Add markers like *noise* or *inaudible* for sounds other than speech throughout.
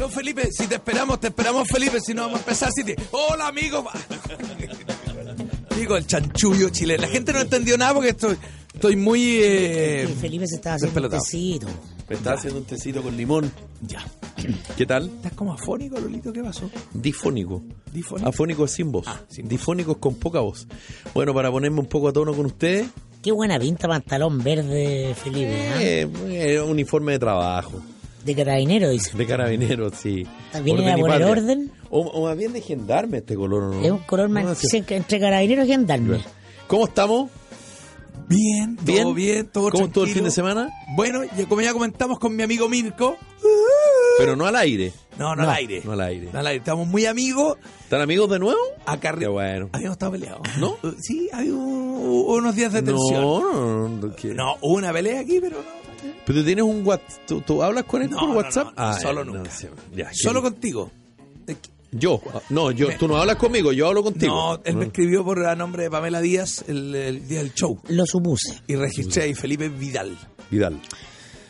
No, Felipe, si te esperamos, te esperamos, Felipe, si no vamos a empezar. Si te... Hola, amigo. Digo, el chanchullo chileno. La gente no entendió nada porque estoy, estoy muy... Eh, Felipe se estaba haciendo un tecito. Me está haciendo un tecito con limón. Ya. ¿Qué tal? ¿Estás como afónico, Lolito? ¿Qué pasó? Difónico. ¿Difónico? Afónico es sin voz. Ah, sin voz. Difónico es con poca voz. Bueno, para ponerme un poco a tono con ustedes, Qué buena pinta pantalón verde, Felipe. ¿ah? eh, eh, uniforme de trabajo. De carabinero, dice. De carabineros, sí. ¿Vienen Orden a y poner orden? O, o más bien de gendarme este color, ¿o ¿no? Es un color más No, sí. entre, entre carabinero y gendarme. ¿Cómo estamos? Bien, todo ¿Bien? bien, todo ¿Cómo estuvo el fin de semana? Bueno, ya como ya comentamos con mi amigo Mirko. Pero no al aire. No, no, al aire. No al aire. No al aire. Estamos muy amigos. ¿Están amigos de nuevo? Acá Qué bueno. Habíamos estado peleados. ¿No? Uh, Sí, había un- unos días de tensión. No, no, no, no. No, hubo una pelea aquí, pero no. Pero tú tienes un WhatsApp. ¿Tú, tú hablas con él No, por WhatsApp? no, no, solo nunca. sí, ya, Solo contigo. Yo. ah, No, yo. Me- Tú no hablas conmigo, yo hablo contigo. No, él me escribió por a nombre de Pamela Díaz el, el día del show. Lo supuse. Y registré ahí Felipe Vidal. Vidal.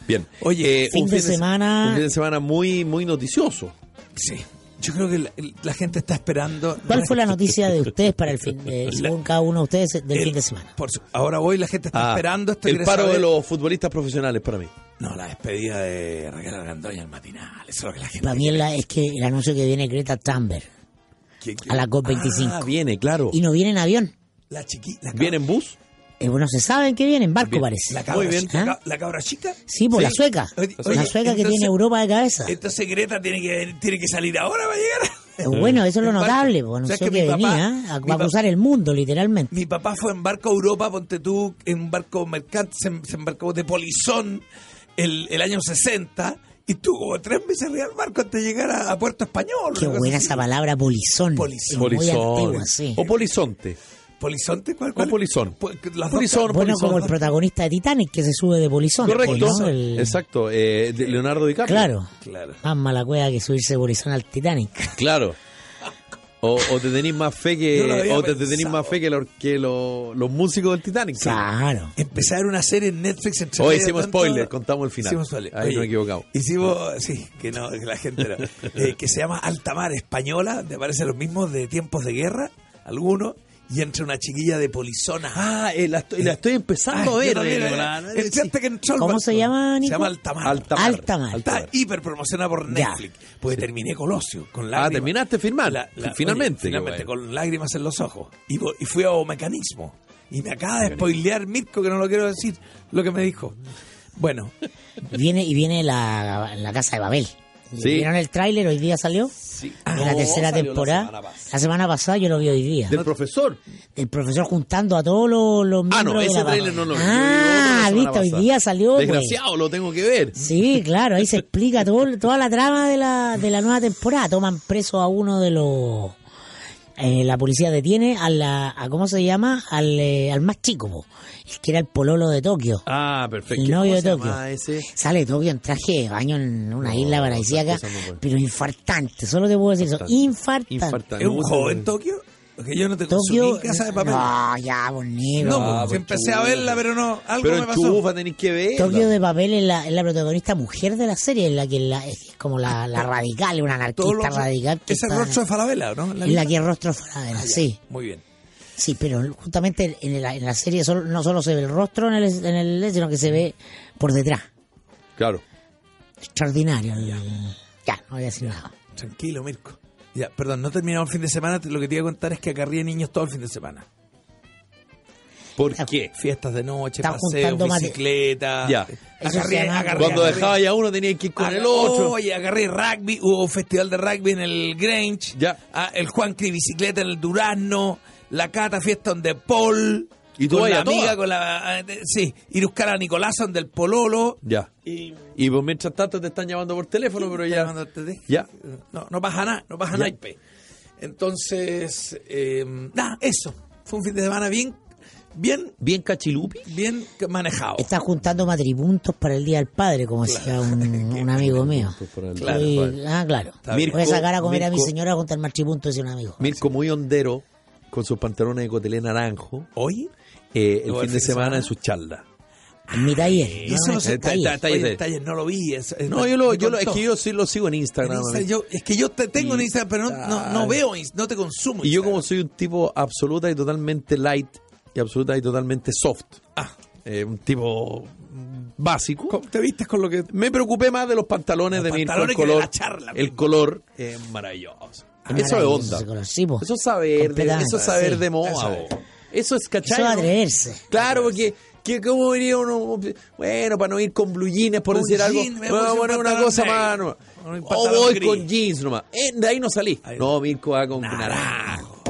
Bien. Oye, fin de semana- Un fin de semana muy, muy noticioso. Sí. Yo creo que la, la gente está esperando. ¿Cuál fue la noticia de *laughs* ustedes para el fin de, *laughs* según cada uno de ustedes del El- fin de semana? por su- ahora voy, la gente está Ah, esperando esto. el paro saber- de los futbolistas profesionales para mí. No, la despedida de Raquel Argandoña al matinal. Eso es lo que la gente. Para mí es, la- es que el anuncio que viene Greta Thunberg ¿Quién- quién? a la COP25. Ah, viene, claro. y no viene en avión. La chiquita. ¿Viene en bus? Eh, bueno, se sabe en qué viene, en barco Bien. parece. La cabra, Muy bien. chica, ¿Ah? la, ca- la cabra chica. Sí, por Sí. la sueca. Oye, la sueca que entonces- tiene Europa de cabeza. Entonces Greta tiene que, tiene que salir ahora para llegar. Eh, bueno, eso es lo notable, pues, O sea, anunció que que, papá- venía a, mi a pa- acusar el mundo, literalmente. Mi papá fue en barco a Europa, ponte tú, en un barco mercante, se, se embarcó de Polizón el, el año 60 y tuvo tres meses arriba del barco antes de llegar a, a Puerto Español. Qué buena así. esa palabra, polizón. Polizón. Es Muy Polizón. antigua, sí. O polizonte. ¿Polizonte? ¿Cuál, cuál? polizón. Las Polizón. Bueno, polizón. como el protagonista de Titanic que se sube de polizón. Correcto. ¿no? El- Exacto. eh, de Leonardo DiCaprio. Claro. Claro. Más mala cueva que subirse de polizón al Titanic. *laughs* Claro. O, o te tenéis más fe que. O te, te tenéis pensado. más fe que, lo- que lo- los músicos del Titanic. Claro. Empecé a ver una serie en Netflix entre Hoy hicimos tanto- spoiler, contamos el final. Hicimos spoiler. Ahí no he equivocado. Hicimos, sí, que no, que la gente no. Eh, que se llama Altamar Española, donde aparecen los mismos de tiempos de guerra, algunos, y entra una chiquilla de polizona. Ah, eh, la, estoy, la estoy empezando a Ay, ver. que entró ¿Cómo se llama, Se Nico? llama Altamar. Altamar. Altamar. Está hiper promocionada por Ya. Netflix. Pues terminé Colosio, con lágrimas. Ah, terminaste firmar. Finalmente, oye, finalmente, bueno. con lágrimas en los ojos. Y, fui a mecanismo. Y me acaba de spoilear Mirko, que no lo quiero decir, lo que me dijo. Bueno, Viene y viene la, la casa de Babel. Sí. ¿Vieron el tráiler? Hoy día salió. Sí. No, la tercera la temporada. semana pasada. La semana pasada yo lo vi hoy día. Del profesor. El profesor juntando a todos los, los Ah, no, ese la trailer no lo vi. Ah, viste, hoy día salió. Desgraciado, lo tengo que ver. Sí, claro, ahí se explica todo, toda la trama de la, de la nueva temporada. Toman preso a uno de los... eh, la policía detiene a la... A, ¿Cómo se llama? Al, eh, al más chico, po, el que era el pololo de Tokio. Ah, perfecto. El novio ¿Cómo de Tokio. ese? Sale de Tokio en traje de baño en una No, isla paradisíaca, no pero infartante. Solo te puedo decir eso. Infartante. Infartante. ¿es un joven Tokio? Porque yo no te consumí Tokio. en casa de papel. No, ya, bonito. No, Ah, pues, pues, empecé a verla, pero no, algo Pero me en pasó. chufa tenéis que ver. Tokio de papel es la, es la protagonista mujer de la serie, es la que es, la- es como la, la radical, una anarquista lo- radical. Que Ese está- rostro de Falabella, ¿no? es la que es rostro Falabella, Ah, ya. sí. Muy bien. Sí, pero justamente en la, en la serie solo- no solo se ve el rostro en el, en el sino que se ve por detrás. Claro. Extraordinario. el- Ya, no voy a decir nada. Tranquilo, Mirko. Ya, perdón, no terminamos el fin de semana. Lo que te iba a contar es que acarré niños todo el fin de semana. ¿Por qué? Fiestas de noche, Está paseos, bicicleta. Ya. Agarré, Cuando agarré- dejaba ya uno tenía que ir con el otro. Oye, agarré rugby, hubo un festival de rugby en el Grange. Ya. Ah, el Juan Cri bicicleta en el Durazno. La Cata fiesta donde Paul. ¿Y tú con la amiga, con la. de- Sí, ir a buscar a Nicolás donde el Pololo. Ya. Y. Y pues mientras tanto te están llamando por teléfono, pero ya. Te Ya. No, no pasa nada, no pasa naipe. Entonces, eh, nada, eso. Fue un fin de semana bien, bien, Bien cachilupi. bien manejado. Está juntando matripuntos para el Día del Padre, como decía un, *laughs* un amigo mío. Claro, padre. ah, claro. bien. Voy a sacar a comer a mi Mirko- señora a juntar matripuntos, decía un amigo. Mirko muy hondero, con sus pantalones de cotelé naranjo, Hoy, eh, el fin el de semana en su charla. Mi taller. Y eso no ta- taller el taller no lo vi. es- es- No, yo lo, yo lo- es que yo sí lo sigo en En Instagram. Instagram, yo- es que yo te tengo en Instagram, pero no, no, no veo, no te consumo. Y yo como Instagram. soy un tipo absoluta y totalmente light y absoluta y totalmente soft, Ah, eh, un tipo básico, ¿cómo ¿te vistes con lo que me preocupé más de los pantalones Los de el pantalones que de color, la charla, el mismo. color es maravilloso. Ah, eso es onda. Eso es saber, de, eso es saber sí. de moda. Eso es. Cachai. Eso atreverse. Claro, porque que cómo diría uno, bueno, para no ir con blue jeans, por decir algo, jean, vamos a poner una cosa más, no. un o voy gris. con jeans nomás. Eh, de ahí no salí. Ahí No, Mirko va con naranjo.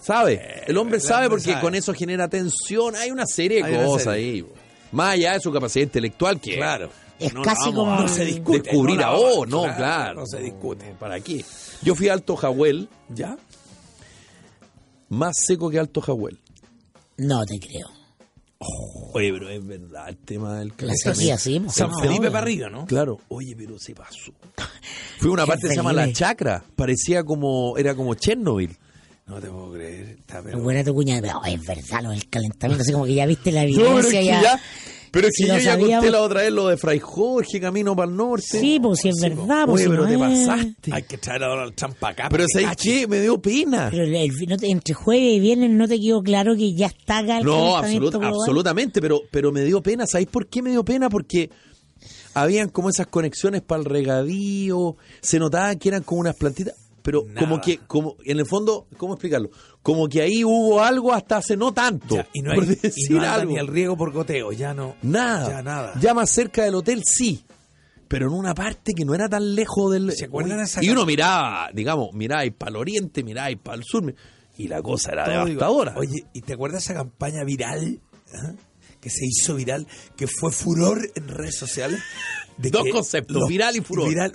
¿Sabe? El hombre el sabe hombre porque sabe. con eso genera tensión. Hay una serie de cosas serie. ahí. bo. Más allá de su capacidad intelectual, que Claro. Es no casi como- a No se discute. descubrir no ahora. vamos- No, claro. No se discute. ¿Para qué? Yo fui a Alto Jahuel, ¿Ya? más seco que Alto Jahuel. No te creo. Oye, pero es verdad el tema del La sequía, sí. San No, Felipe para arriba, ¿no? Claro, oye, pero se pasó. *laughs* Fue una parte que se llama La. Chacra. Parecía como, era como Chernobyl. No te puedo creer. Está, Es pero... buena tu cuñada, pero es verdad, lo del calentamiento, así como que ya viste la *laughs* No, pero es evidencia que ya. ya- pero es Si que lo yo ya conté la otra vez lo de Fray Jorge, camino para el norte. Sí, pues si es verdad, pues Oye, si pero no te es- pasaste. Hay que traer a Donald Trump para acá. Pero ¿sabes qué? Me dio pena. Pero el- el- no te- entre jueves y viernes no te quedó claro que ya está acá el No, absolut- absolutamente, pero, pero me dio pena. ¿Sabéis por qué me dio pena? Porque habían como esas conexiones para el regadío, se notaba que eran como unas plantitas, pero Nada. como que, como en el fondo, ¿cómo explicarlo? Como que ahí hubo algo hasta hace no tanto, Ya, y no hay, por y no algo. ni el riego por goteo, ya no. Nada. Ya nada. Ya más cerca del hotel sí. Pero en una parte que no era tan lejos del. ¿Se acuerdan Uy, esa Y uno miraba, digamos, miraba para el oriente, miraba para el sur. Y la cosa era Todo devastadora. Oye, ¿y te acuerdas esa campaña viral? ah? Que se hizo viral, que fue furor en redes sociales. De Dos conceptos, viral y furor. viral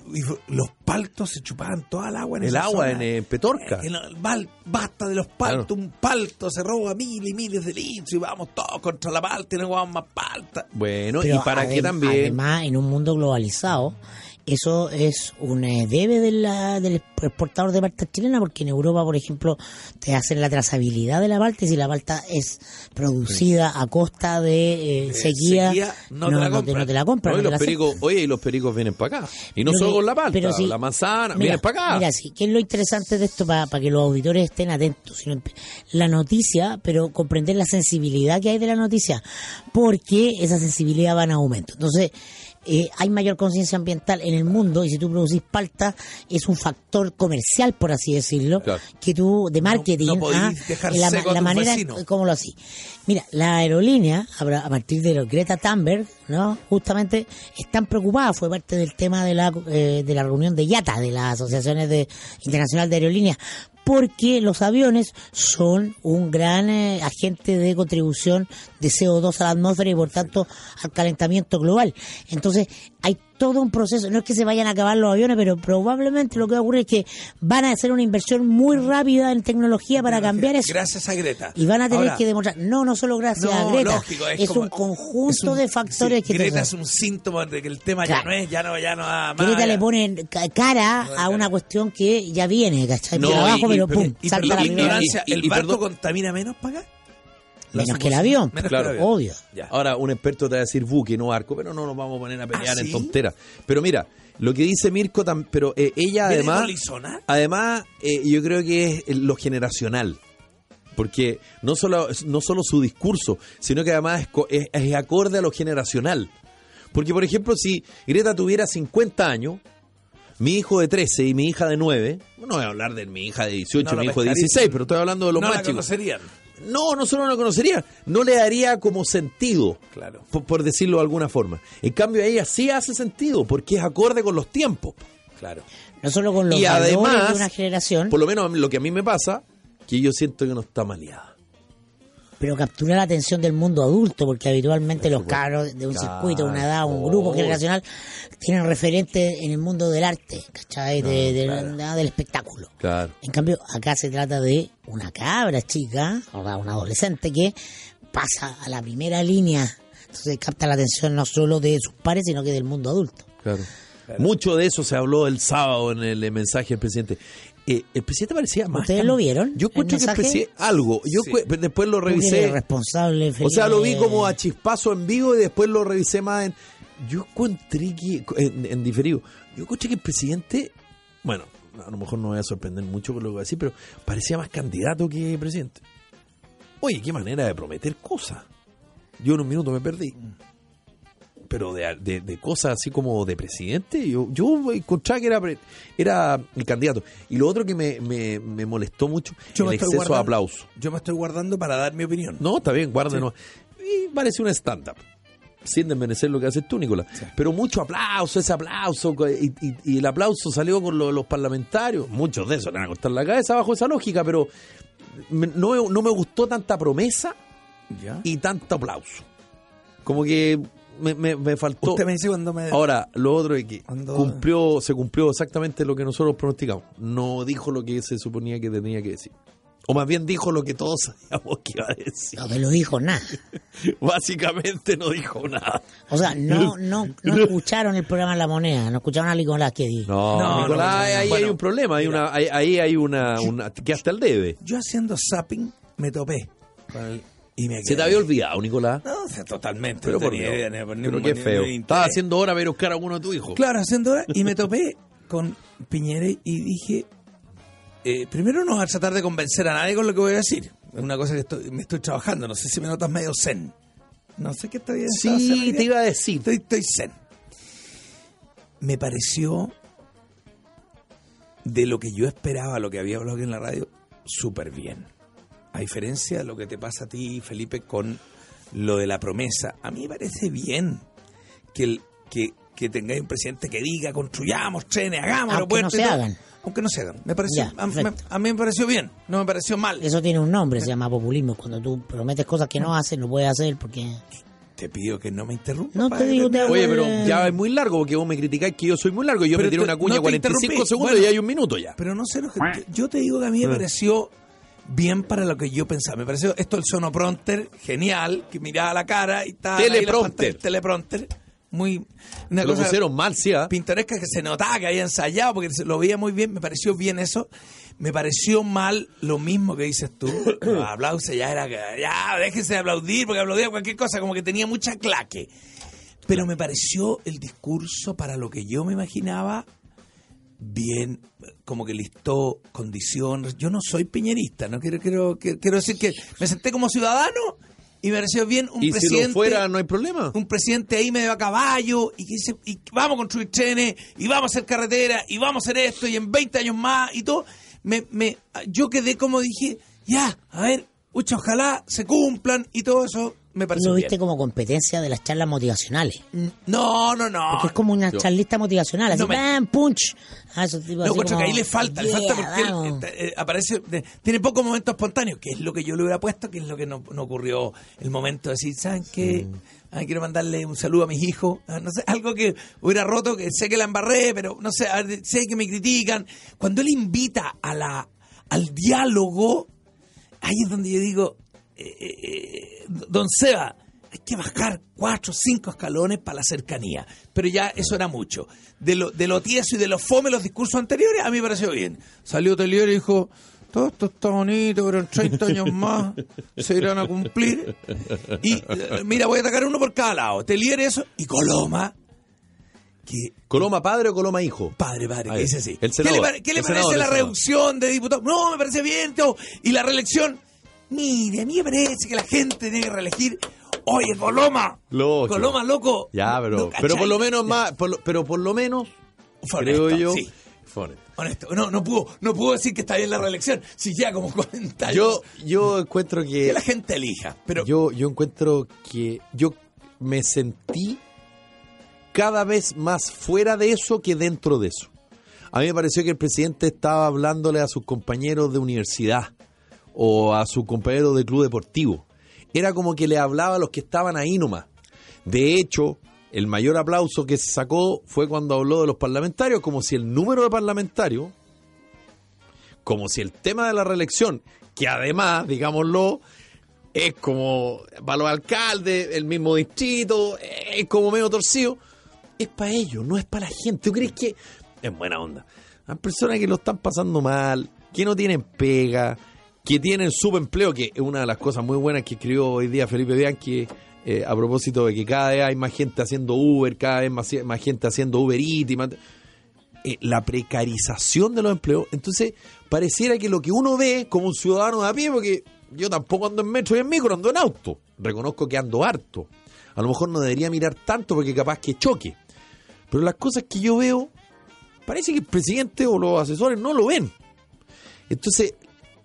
los paltos se chupaban toda el agua en El esa agua zona. en, eh, Petorca. Eh, no, val- basta de los paltos, un palto se roba miles y miles de litros y vamos todos contra la palta y no vamos más palta. Bueno, Pero y para qué también. Además, en un mundo globalizado, eso es un eh, debe de la- del exportador de palta chilena, porque en Europa, por ejemplo, te hacen la trazabilidad de la palta y si la palta es producida a costa de eh, sequía, sequía, no te la te, no te la compran. No, no te los pericos, oye, y los pericos vienen para acá. Y no Lo solo que- con la palta, pero la manzana, Mira, vienen para acá. Mira, sí, ¿qué es lo interesante de esto para que los auditores estén atentos? Sino La noticia, pero comprender la sensibilidad que hay de la noticia, porque esa sensibilidad va en aumento. Entonces, eh, hay mayor conciencia ambiental en el mundo y si tú producís palta es un factor comercial, por así decirlo, Claro. que tú, de marketing, no podís ah, la, manera, vecinos. ¿cómo lo así? Mira, la aerolínea, a a partir de lo Greta Thunberg, ¿no? Justamente están preocupadas, fue parte del tema de la, eh, de la reunión de IATA, de las asociaciones de, internacional de aerolíneas, porque los aviones son un gran eh, agente de contribución de CO2 a la atmósfera y por tanto al calentamiento global. Entonces, hay todo un proceso, no es que se vayan a acabar los aviones, pero probablemente lo que va a ocurrir es que van a hacer una inversión muy rápida en tecnología para cambiar eso. Gracias a Greta. Y van a tener Ahora, que demostrar, no, no solo gracias a no, Greta, lógico, es, como- un conjunto es un- de factores sí, que Greta es un síntoma de que el tema Claro. ya no es, ya no, ya no va más. Greta ya. le pone ca- cara a una cuestión que ya viene, ¿cachai? No, Por abajo, y- pero y- pum, Y salta la ignorancia, y- y- ¿el y barco contamina menos para acá? Menos que el avión, menos Claro. que el avión. obvio. Ya. Ahora, un experto te va a decir buque, no barco, pero no nos vamos a poner a pelear ¿Ah, en sí? tonteras. Pero mira, lo que dice Mirko, tam- pero eh, ella ¿Viene además, además eh, yo creo que es lo generacional. Porque no solo, no solo su discurso, sino que además es, co- es- es acorde a lo generacional. Porque, por ejemplo, si Greta tuviera 50 años, mi hijo de 13 y mi hija de 9, no voy a hablar de mi hija de 18 No y mi hijo de pescaría. 16, pero estoy hablando de los no más la chicos. No, no solo no lo conocería, no le daría como sentido, Claro. por, por decirlo de alguna forma. En cambio, a ella sí hace sentido, porque es acorde con los tiempos. Claro. No solo con los y además, de una generación, por lo menos lo que a mí me pasa, que yo siento que no está maleada. Pero captura la atención del mundo adulto, porque habitualmente los carros de un Claro. circuito, una edad, un grupo generacional, tienen referentes en el mundo del arte, ¿cachai? De- de- de- del espectáculo. Claro. En cambio, acá se trata de una cabra chica, o sea, una adolescente que pasa a la primera línea. Entonces capta la atención no solo de sus pares, sino que del mundo adulto. Claro. Mucho de eso se habló el sábado en el mensaje del presidente. Eh, el presidente parecía más. ¿Ustedes lo vieron? Yo ¿El encuentro que el presidente. Algo. Yo Sí. después lo revisé. responsable, O sea, lo vi como a chispazo en vivo y después lo revisé más en. Yo encontré que. En, en diferido. Yo encontré que el presidente. Bueno, a lo mejor no me voy a sorprender mucho con lo que voy a decir, pero parecía más candidato que presidente. Oye, qué manera de prometer cosas. Yo en un minuto me perdí. Pero de, de- de cosas así como de presidente, yo, yo encontraba que era, era el candidato. Y lo otro que me, me- me molestó mucho, Yo el me exceso de guardando- aplauso. Yo me estoy guardando para dar mi opinión. No, está bien, guárdenos. Y parece un stand-up. Sin desmerecer lo que haces tú, Nicolás. Sí. Pero mucho aplauso, ese aplauso. Y, y- y el aplauso salió con lo- los parlamentarios. Muchos de esos le van a cortar la cabeza bajo esa lógica, pero me- no, no me gustó tanta promesa ¿Ya? y tanto aplauso. Como que me, me- me faltó. Usted me dice cuando me... Ahora, lo otro es que Cuando- cumplió, se cumplió exactamente lo que nosotros pronosticamos. No dijo lo que se suponía que tenía que decir. O más bien dijo lo que todos *laughs* sabíamos que iba a decir. No te lo dijo nada. *laughs* Básicamente no dijo nada. O sea, no, no, *laughs* no escucharon el programa La Moneda, no escucharon a Nicolás que dijo. No, No, Nicolás, no, ahí Bueno, hay un problema. Hay una, ahí, ahí hay una, una. que hasta el debe. Yo haciendo zapping me topé. con el- y me Se te había olvidado, Nicolás. No, o sea, totalmente. Pero no por tenía idea, ni- ni- Pero qué feo. Estaba haciendo hora ver buscar a uno de tus hijos. Claro, haciendo hora. Y me *laughs* topé con Piñera y dije, eh, primero no voy a tratar de convencer a nadie con lo que voy a decir. Es una cosa que estoy, me estoy trabajando. No sé si me notas medio zen. No sé qué estoy zen Sí, te iba a decir. Estoy, estoy zen. Me pareció de lo que yo esperaba, lo que había hablado aquí en la radio, súper bien. A diferencia de lo que te pasa a ti, Felipe, con lo de la promesa. A mí me parece bien que, el, que, que tengáis un presidente que diga construyamos trenes, hagamos Aunque aeropuertos no se hagan. Aunque no se hagan. Me pareció, Ya, a, me- a mí me pareció bien, no me pareció mal. Eso tiene un nombre, se llama populismo. Cuando tú prometes cosas que no haces, no puedes hacer porque... Te pido que no me interrumpas. No te digo, te Oye, pero ya es muy largo porque vos me criticáis que yo soy muy largo. Yo Pero me tiré una cuña no te 45 interrumpí. segundos Bueno. y hay un minuto ya. Pero no sé lo que. Yo te digo que a mí me pareció bien para lo que yo pensaba. Me pareció esto el sonopronter, genial, que miraba la cara y tal. Teleprompter. pantalla, Teleprompter. Muy. Una Lo cosa pusieron mal, sí, ¿ah? pintoresca que se notaba que había ensayado porque se lo veía muy bien. Me pareció bien eso. Me pareció mal lo mismo que dices tú. *coughs* Los aplausos ya era. que, Ya, déjense de aplaudir porque aplaudía cualquier cosa, como que tenía mucha claque. Pero me pareció el discurso para lo que yo me imaginaba bien, como que listó condiciones. Yo no soy piñerista, no quiero, quiero, quiero, quiero decir que me senté como ciudadano y me pareció bien un Y si presidente. lo fuera, no hay problema. Un presidente ahí medio a caballo y que dice, y vamos a construir trenes, y vamos a hacer carretera, y vamos a hacer esto, y en 20 años más, y todo. Me, me, yo quedé como dije, ya, a ver, pucha, ojalá se cumplan, y todo eso me pareció Lo bien. viste como competencia de las charlas motivacionales. No, no, no. Porque es como una yo- charlista motivacional, así, No me- ¡bam! ¡punch! Ah, esos tipos No, así encuentro que ahí le falta, le falta "Yeah, porque él vamos". eh, eh, aparece, de- tiene pocos momentos espontáneos, que es lo que yo le hubiera puesto, que es lo que no, no ocurrió el momento de decir, ¿saben qué? Ah, quiero mandarle un saludo a mis hijos, Ah, no sé, algo que hubiera roto, que sé que la embarré, pero no sé, sé que me critican. Cuando él invita a la, al diálogo, ahí es donde yo digo, eh, eh, don Seba, hay que bajar cuatro o cinco escalones para la cercanía. Pero ya eso era mucho. De lo, de lo tieso y de lo fome los discursos anteriores, a mí me pareció bien. Salió Telier y dijo, todo esto está bonito, pero en 30 años más se irán a cumplir. Y eh, mira, voy a atacar uno por cada lado. Telier eso y Coloma, que ¿Coloma padre o Coloma hijo? Padre, padre, que dice así. ¿Qué le, qué parece senador, la reducción de diputados? No, me parece bien. Y la reelección. Mire, a mí me parece que la gente tiene que reelegir. Oye, Coloma. Lógico. Coloma, loco. Ya, pero, No, pero por lo menos más, por lo- pero por lo menos, creo yo, sí. honesto. Honesto, no, no pudo, no pudo decir que está bien la reelección. Si ya como *laughs* 40 años. Yo, yo encuentro que que, la gente elija. Pero yo, yo encuentro que yo me sentí cada vez más fuera de eso que dentro de eso. A mí me pareció que el presidente estaba hablándole a sus compañeros de universidad o a sus compañeros de club deportivo. Era como que le hablaba a los que estaban ahí nomás. De hecho, el mayor aplauso que se sacó fue cuando habló de los parlamentarios, como si el número de parlamentarios, como si el tema de la reelección, que además, digámoslo, es como para los alcaldes, el mismo distrito, es como medio torcido, es para ellos, no es para la gente. ¿Tú crees que es buena onda? a personas que lo están pasando mal, que no tienen pega, que tienen subempleo, que es una de las cosas muy buenas que escribió hoy día Felipe Bianchi eh, a propósito de que cada vez hay más gente haciendo Uber, cada vez más, gente haciendo Uber Eats, y eh, la precarización de los empleos. Entonces, pareciera que lo que uno ve como un ciudadano de a pie, porque yo tampoco ando en metro y en micro, ando en auto. Reconozco que ando harto. A lo mejor no debería mirar tanto porque capaz que choque. Pero las cosas que yo veo, parece que el presidente o los asesores no lo ven. Entonces,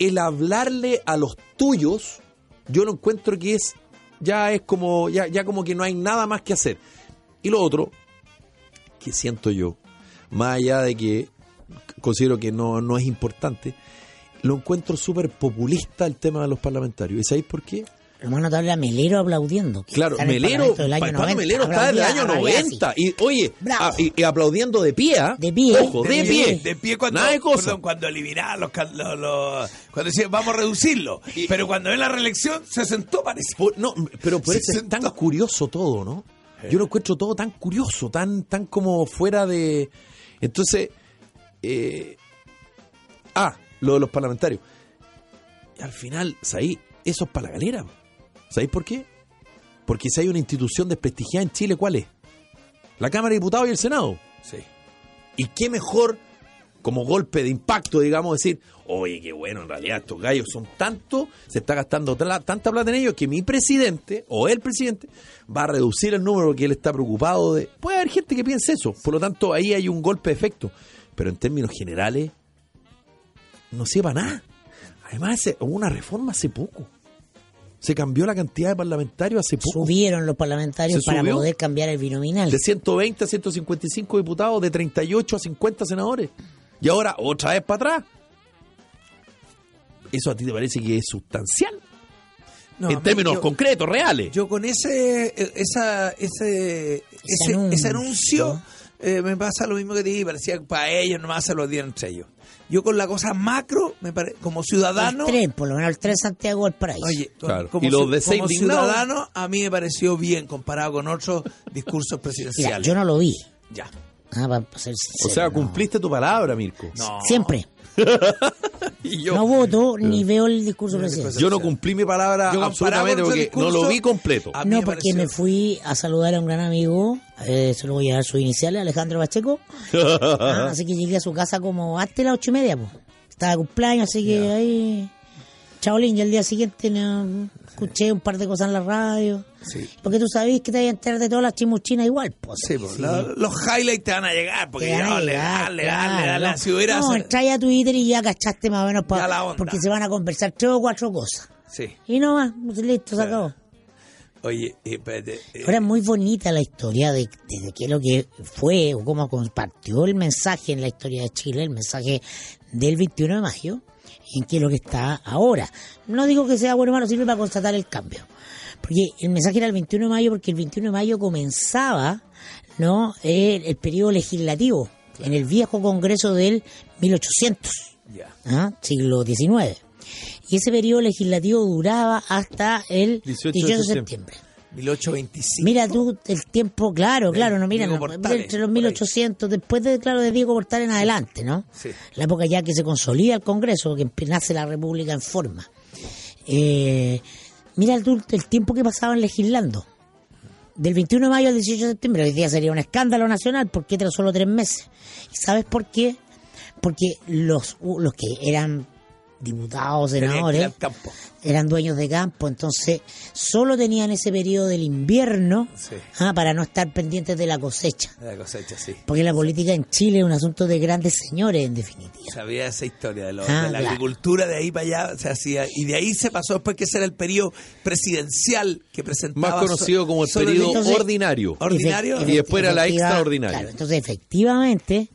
el hablarle a los tuyos, yo lo encuentro que es, ya es como, ya, ya como que no hay nada más que hacer. Y lo otro, que siento yo, más allá de que considero que no, no es importante, lo encuentro súper populista el tema de los parlamentarios. ¿Y sabéis por qué? Notable a Melero aplaudiendo. Claro, está en el Melero, 90, Melero está del aplaudía año a Rabiasi. 90. Y oye, a- y, y aplaudiendo de pie, ¿ah? De pie. Ojo, de, De pie. pie. De pie cuando, Nada de cosa. perdón, cuando eliminaban los, can- los, los- cuando decían vamos a reducirlo. Pero cuando en la reelección se sentó, parece. Por- no, pero por Se eso es sentó. tan curioso todo, ¿no? Yo lo encuentro todo tan curioso, tan, tan como fuera de. Entonces, eh, ah, lo de los parlamentarios. Y al final, ¿sabéis? Eso es para la galera. ¿Sabéis por qué? Porque si hay una institución desprestigiada en Chile, ¿cuál es? La Cámara de Diputados y el Senado. Sí. Y qué mejor, como golpe de impacto, digamos, decir, oye, qué bueno, en realidad estos gallos son tanto, se está gastando tanta plata en ellos que mi presidente, o el presidente, va a reducir el número que él está preocupado de... Puede haber gente que piense eso, por lo tanto ahí hay un golpe de efecto. Pero en términos generales, no sirve para nada. Además, hubo una reforma hace poco. Se cambió la cantidad de parlamentarios hace poco. Subieron los parlamentarios ¿Se para subió? poder cambiar el binominal. De 120 a 155 diputados, de 38 a 50 senadores. Y ahora otra vez para atrás. ¿Eso a ti te parece que es sustancial? No, en términos yo- concretos, reales. Yo con ese, eh, esa, ese, ese, anuncio. ese anuncio eh, me pasa lo mismo que te dije, parecía que para ellos nomás se lo dieron entre ellos. Yo con la cosa macro, me pare- como ciudadano, el tren, por lo menos el tren Santiago del Paraíso. oye, Claro. como, Y los de como ciudadano, a mí me pareció bien comparado con otros discursos Mira, presidenciales. yo no lo vi. Ya. Ah, para ser o sea, no. cumpliste tu palabra, Mirko. No. Siempre. *laughs* Y yo, No voto ni veo el discurso presidencial. yo no cumplí mi palabra Yo absolutamente porque no lo vi completo. No, me porque pareció- me fui a saludar a un gran amigo, eh, se lo voy a dar sus iniciales, Alejandro Pacheco. *laughs* Ah, así que llegué a su casa como antes de las ocho y media, pues. Estaba de cumpleaños, así que ahí. Chaolín, y al día siguiente no, escuché un par de cosas en la radio. Sí. Porque tú sabés que te vas a enterar de todas las chimuchinas igual, pues. Sí, pues, los highlights te van a llegar, porque Te van a dale, dale, dale, dale. Si hubieras... No, entra a Twitter y ya cachaste más o menos, pa- Ya la onda. porque se van a conversar tres o cuatro cosas. Sí. Y no más, pues, listo, se acabó. Oye, espérate. eh, Ahora es muy bonita la historia de, de, de qué es lo que fue o cómo compartió el mensaje en la historia de Chile, el mensaje del 21 de mayo, en qué es lo que está ahora. No digo que sea bueno o malo, sirve para constatar el cambio. Porque el mensaje era el 21 de mayo, porque el 21 de mayo comenzaba no el, el periodo legislativo en el viejo Congreso del 1800. ya. ¿ah? siglo XIX. Y ese periodo legislativo duraba hasta el 18 18 de de septiembre. septiembre. 1825. Mira tú el tiempo, claro, De claro, no, mira, no, entre los por ahí. 1800, después de, claro, de Diego Portales en adelante, ¿no? Sí. La época ya que se consolida el Congreso, que nace la República en forma. Eh, mira tú el tiempo que pasaban legislando. Del 21 de mayo al 18 de septiembre, hoy día sería un escándalo nacional, porque eran solo tres meses. ¿Y sabes por qué? Porque los, los que eran diputados, senadores, eran dueños de campo, entonces solo tenían ese periodo del invierno Sí. ah, para no estar pendientes de la cosecha. La cosecha, sí. Porque la política en Chile es un asunto de grandes señores, en definitiva. Sabía esa historia de, lo- Ah, de la claro. agricultura, de ahí para allá se hacía. Y de ahí se pasó después que ese era el periodo presidencial que presentaba. Más conocido como el periodo entonces- ordinario. Ordinario. Efect- Y después era la extraordinaria. claro, entonces, efectivamente,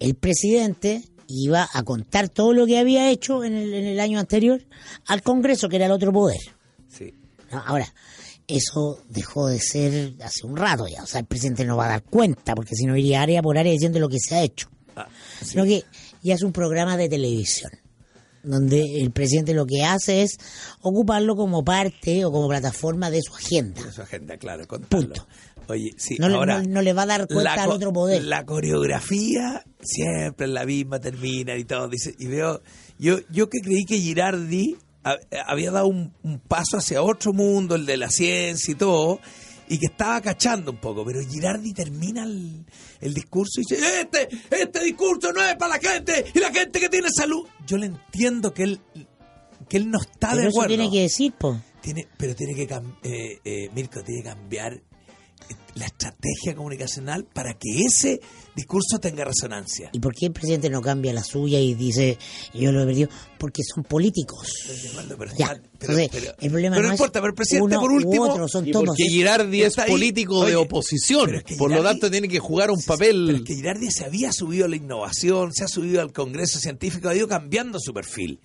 el presidente iba a contar todo lo que había hecho en el, en el año anterior al Congreso, que era el otro poder. Sí. ¿no? Ahora, eso dejó de ser hace un rato ya. O sea, el presidente no va a dar cuenta, porque si no iría área por área diciendo lo que se ha hecho. Ah, Sino que ya es un programa de televisión, donde el presidente lo que hace es ocuparlo como parte o como plataforma de su agenda. en su agenda, claro, contarlo. Punto. Oye, sí, No ahora, no- no le va a dar cuenta al otro poder. La coreografía siempre es la misma, termina y todo. Dice, y veo, yo, yo que creí que Girardi ha- había dado un, un paso hacia otro mundo, el de la ciencia y todo, y que estaba cachando un poco, pero Girardi termina el, el discurso y dice, este, este discurso no es para la gente y la gente que tiene salud. Yo le entiendo que él, que él no está Pero de eso acuerdo. tiene que decir. Tiene, pero tiene que eh, eh, Mirko tiene que cambiar eh, la estrategia comunicacional para que ese discurso tenga resonancia. ¿Y por qué el presidente no cambia la suya y dice, yo lo he perdido? Porque son políticos. Pero Ya, está- pero- entonces, pero- el problema pero no, no importa, pero el presidente uno por último otro, son Y todos. porque Girardi es político Oye, de oposición, pero es que por lo tanto tiene que jugar un papel. Pero es que Girardi se había subido a la innovación, se ha subido al Congreso Científico, ha ido cambiando su perfil.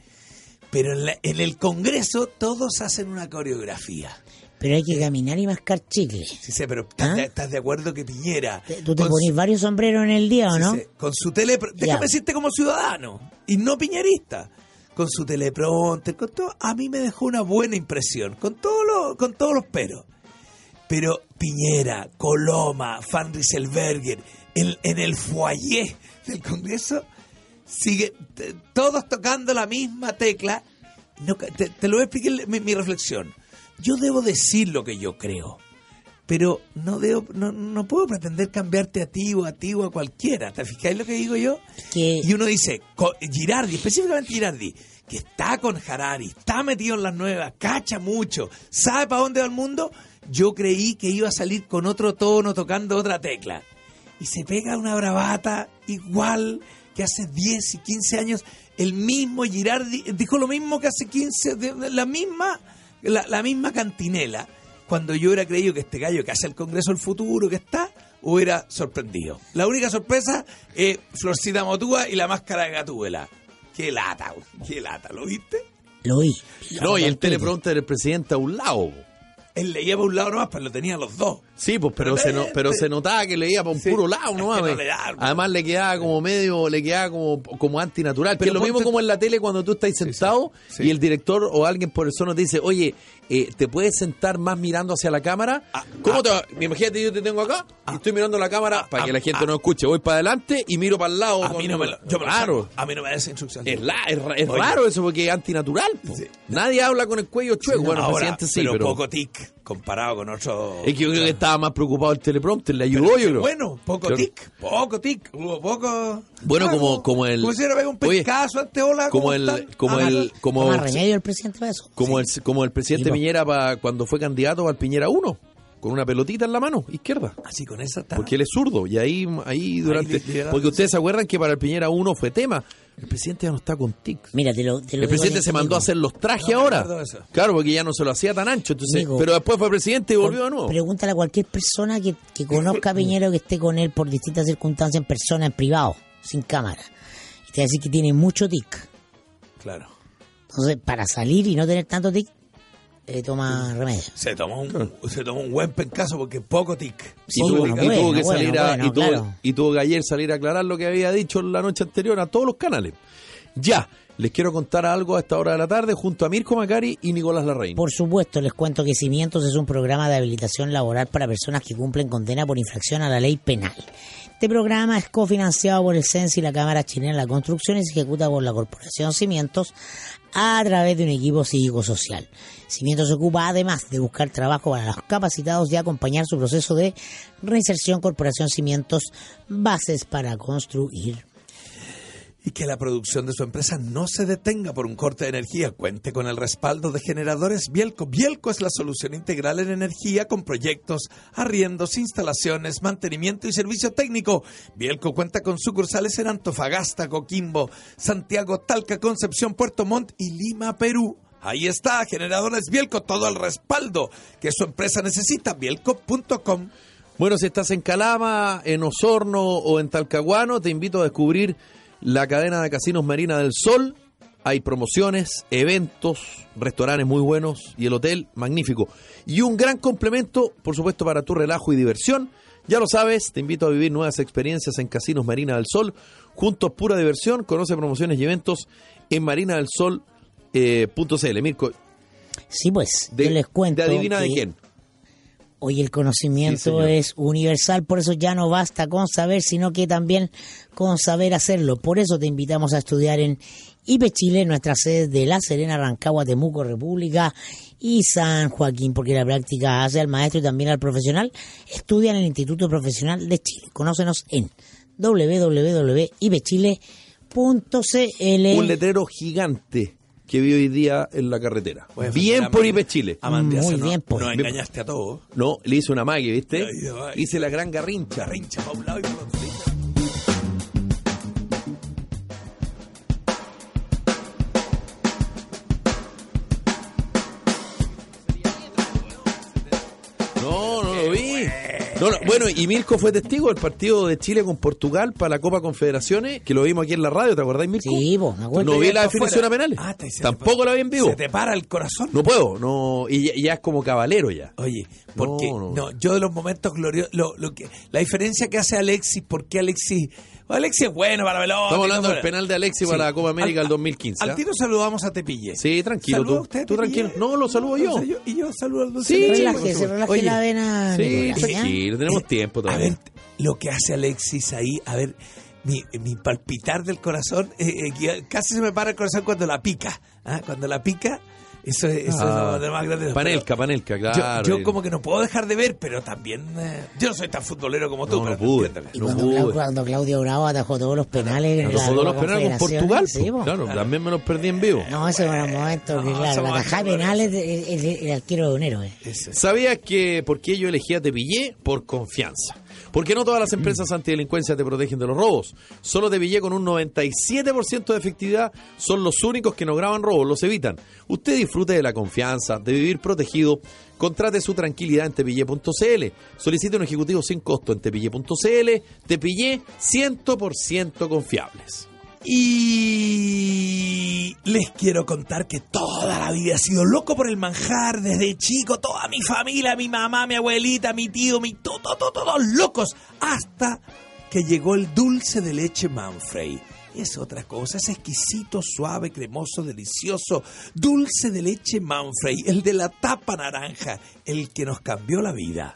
Pero en, la- en el Congreso todos hacen una coreografía. Pero hay que caminar y mascar chicle. Sí sé, pero ¿estás, ¿Ah? de, estás de acuerdo que Piñera... ¿Tú te ponís su- varios sombreros en el día o Sí, no? sí, Con su tele... Déjame decirte como ciudadano y no piñerista. Con su teleprompter, con todo, a mí me dejó una buena impresión, con, todo lo, con todos los peros. Pero Piñera, Coloma, Van Rieselberger, en, en el foyer del Congreso, sigue t- todos tocando la misma tecla. No, te, te lo voy a explicar mi, mi reflexión. Yo debo decir lo que yo creo pero no debo, no, no puedo pretender cambiarte a ti o a ti o a cualquiera. ¿Te fijáis lo que digo yo? Y uno dice, Girardi, específicamente Girardi, que está con Harari, está metido en las nuevas, cacha mucho, sabe para dónde va el mundo, yo creí que iba a salir con otro tono, tocando otra tecla. Y se pega una bravata igual que hace 10 y 15 años. El mismo Girardi dijo lo mismo que hace 15, de- de- la misma, la, la misma cantinela cuando yo hubiera creído que este gallo que hace el Congreso del Futuro, que está, hubiera sorprendido. La única sorpresa es Florcita Motúa y la máscara de Gatúbela. Qué lata, güey, qué lata, ¿lo viste? Lo oí. No, y el teleprompter del presidente a un lado. Él leía para un lado nomás, pero lo tenían los dos. Sí, pues, pero, se, no- lente. pero se notaba que leía para un Sí, puro lado, ¿no? *laughs* que no mames? le da, Además le quedaba como medio, le quedaba como, como antinatural. que Pero es lo mismo como en la tele cuando tú estás sentado sí. y el director o alguien por eso nos dice, oye, eh, ¿te puedes sentar más mirando hacia la cámara? Ah, ¿Cómo ah. te va? Imagínate, yo te tengo acá y estoy mirando la cámara para ah, que la gente ah. no escuche. Voy para adelante y miro para el lado. A con- mí no me lo, yo Claro. A mí no me da esa instrucción. Es, la- es raro eso porque es antinatural. Nadie habla con el cuello chueco. bueno, el Ahora, presidente sí, pero, pero... poco tic comparado con otro. Es que yo creo que estaba más preocupado el teleprompter, le ayudó yo creo. Bueno, poco Claro. tic, poco tic, hubo poco. Bueno, Claro, como- como el- Como si pegado un pescazo ante hola. como ¿cómo el, como Ah, el, como, remedio el presidente para eso. como el, como el presidente. Piñera pa- cuando fue candidato al Piñera 1, con una pelotita en la mano izquierda. Así con esa está. Porque él es zurdo y ahí, ahí durante... porque ustedes se acuerdan que para el Piñera 1 fue tema. El presidente ya no está con tics. Mira, te lo, te lo El presidente en se mandó a hacer los trajes No ahora. Claro, porque ya no se lo hacía tan ancho. Entonces, pero después fue presidente y volvió de nuevo. Pregúntale a cualquier persona que, que conozca a Piñera o que esté con él por distintas circunstancias en persona, en privado, sin cámara. Y te va a decir que tiene mucho tic. Claro. Entonces, para salir y no tener tanto tic, eh, toma remedio. Se tomó un, se tomó un buen pencaso porque poco tic. Sí, y tuvo, bueno, y tuvo bueno, que bueno, salir a, y, tuvo, claro. y tuvo que ayer salir a aclarar lo que había dicho la noche anterior a todos los canales. Ya, les quiero contar algo a esta hora de la tarde junto a Mirko Macari y Nicolás Larraín. Por supuesto, les cuento que Cimientos es un programa de habilitación laboral para personas que cumplen condena por infracción a la ley penal. Este programa es cofinanciado por el CENS y la Cámara Chilena de la Construcción y se ejecuta por la Corporación Cimientos a través de un equipo cívico-social. Cimientos se ocupa además de buscar trabajo para los capacitados y acompañar su proceso de reinserción Corporación Cimientos, bases para construir. Y que la producción de su empresa no se detenga por un corte de energía. Cuente con el respaldo de generadores Bielco. Bielco es la solución integral en energía con proyectos, arriendos, instalaciones, mantenimiento y servicio técnico. Bielco cuenta con sucursales en Antofagasta, Coquimbo, Santiago, Talca, Concepción, Puerto Montt y Lima, Perú. Ahí está, generadores Bielco, todo el respaldo que su empresa necesita. Bielco.com. Bueno, si estás en Calama, en Osorno o en Talcahuano, te invito a descubrir la cadena de casinos Marina del Sol. Hay promociones, eventos, restaurantes muy buenos y el hotel magnífico. Y un gran complemento, por supuesto, para tu relajo y diversión. Ya lo sabes, te invito a vivir nuevas experiencias en Casinos Marina del Sol. Juntos, pura diversión. Conoce promociones y eventos en marinadelsol.cl. Eh. Mirko, Sí, pues, de, yo les cuento. de adivina de quién. Hoy el conocimiento es universal, por eso ya no basta con saber, sino que también con saber hacerlo. Por eso te invitamos a estudiar en IPE Chile, nuestra sede de La Serena, Rancagua, Temuco, República y San Joaquín, porque la práctica hace al maestro y también al profesional. Estudia en el Instituto Profesional de Chile. Conócenos en www.ipechile.cl. Un letrero gigante que vi hoy día en la carretera. Bien por IP Chile. Amandi Muy no- bien, po. Nos engañaste a todos. No, le hice una mague, ¿viste? Ay, ay. Hice la gran garrincha. Carrincha para un lado y para otro. No, no, bueno, y Mirko fue testigo del partido de Chile con Portugal para la Copa Confederaciones, que lo vimos aquí en la radio, ¿te acordás, Mirko? Sí, me acuerdo. No vi la definición fuera. a penales. Ah, te Tampoco para- la vi en vivo. Se te para el corazón. No puedo, no, y ya, ya es como cabalero ya. Oye, porque No, no, no. yo de los momentos gloriosos, lo, lo que, la diferencia que hace Alexis, ¿por qué Alexis? Alexis es bueno para pelota. Estamos hablando del penal de Alexis Sí. para la Copa América Al- del 2015. Al ¿ah? tiro saludamos a Tepille. Sí, tranquilo ¿Saluda tú. usted, Tú Tepille? tranquilo. No, lo saludo yo. Y yo saludo al dulce. Sí, Relájese, relájese Oye, la vena. Sí, tranquilo, tenemos tiempo A todavía. ver, lo que hace Alexis ahí, a ver, mi, mi palpitar del corazón, eh, eh, casi se me para el corazón cuando la pica. ¿ah? Cuando la pica, eso, es- eso Ah, es lo más grande. Panelca, panelca, Yo- claro. Yo, como que no puedo dejar de ver, pero también. eh, yo no soy tan futbolero como tú, No, no pero pude. Y No cuando. Clau- cuando Claudio Bravo atajó todos los penales la todos los penales con Portugal. sí, po. claro, también me los perdí en vivo. No, ese era un momento que, No, claro, actores. penales es es- es el arquero de un héroe. Ese. ¿Sabías que por qué yo elegí a Tepillé? Por confianza. Porque no todas las empresas antidelincuencia te protegen de los robos. Solo Tepillé con un 97% de efectividad son los únicos que no graban robos, los evitan. Usted disfrute de la confianza, de vivir protegido. Contrate su tranquilidad en tepillé.cl. Solicite un ejecutivo sin costo en tepillé.cl. Tepillé 100% confiables. Y les quiero contar que toda la vida he sido loco por el manjar desde chico, toda mi familia, mi mamá, mi abuelita, mi tío, mi todo, todo, todos locos, hasta que llegó el dulce de leche Manfrey. Es otra cosa, es exquisito, suave, cremoso, delicioso. Dulce de leche Manfrey, el de la tapa naranja, el que nos cambió la vida.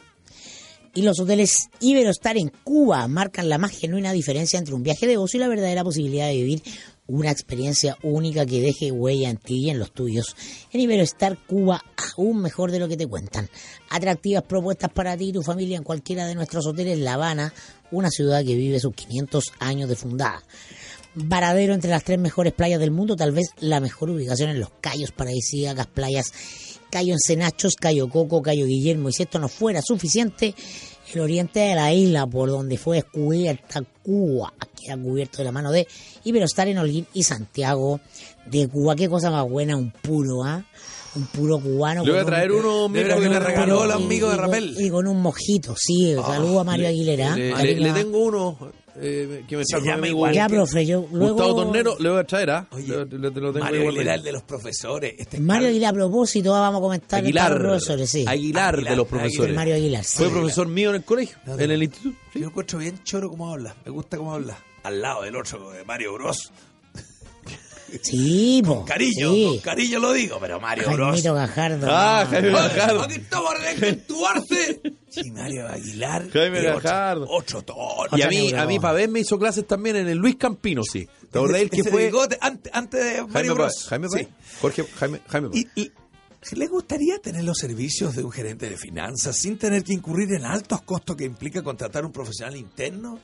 Y los hoteles Iberostar en Cuba marcan la más genuina diferencia entre un viaje de ocio y la verdadera posibilidad de vivir una experiencia única que deje huella en ti y en los tuyos. En Iberostar Cuba, aún mejor de lo que te cuentan. Atractivas propuestas para ti y tu familia en cualquiera de nuestros hoteles La Habana, una ciudad que vive sus 500 años de fundada. Varadero entre las tres mejores playas del mundo, tal vez la mejor ubicación en los Cayos paradisíacas, playas Cayo Encenachos, Cayo Coco, Cayo Guillermo. Y si esto no fuera suficiente, el oriente de la isla, por donde fue descubierta Cuba, queda cubierto de la mano de Iberostar en Holguín y Santiago de Cuba. Qué cosa más buena, un puro, ¿ah? Un puro cubano. Le voy a traer uno, verdad que le regaló el amigo de Rapel. Y con un mojito, sí. Saludo a Mario Aguilera. Le, ¿ah? le- le Tenga- tengo uno eh, que me Se trajo llama igual Ya, profe, yo luego... Gustavo Tornero, le voy a traer, ¿ah? Oye, Le- le- te lo tengo Mario ahí. el de los profesores. Este es Mario. Aguilar, a propósito, vamos a comentar Aguilar. de profesores, sí. Aguilar, Aguilar, de los Aguilar. profesores. Mario Aguilar, sí. Fue profesor mío en el colegio, No, en el instituto. Yo lo encuentro bien choro como habla. Me gusta cómo habla. Al lado del otro, de Mario Bros. Sí, po. Cariño, sí. con cariño lo digo, pero Mario Bros. Jaimito Gajardo. Ah, no. Jaime Oye, Gajardo. Aquí estamos de desvirtuarse. Sí, Mario Aguilar. Jaime Gajardo. Ocho tonos. Y a mí, a mí Pavés me hizo clases también en el Luis Campino, sí. ¿Te acordás el que fue? bigote antes, antes de Jaime Mario Pavés. Bros. Jaime Sí. Pavés. Jorge, Jaime, Jaime Pavés. Y, y ¿Le gustaría tener los servicios de un gerente de finanzas sin tener que incurrir en altos costos que implica contratar un profesional interno?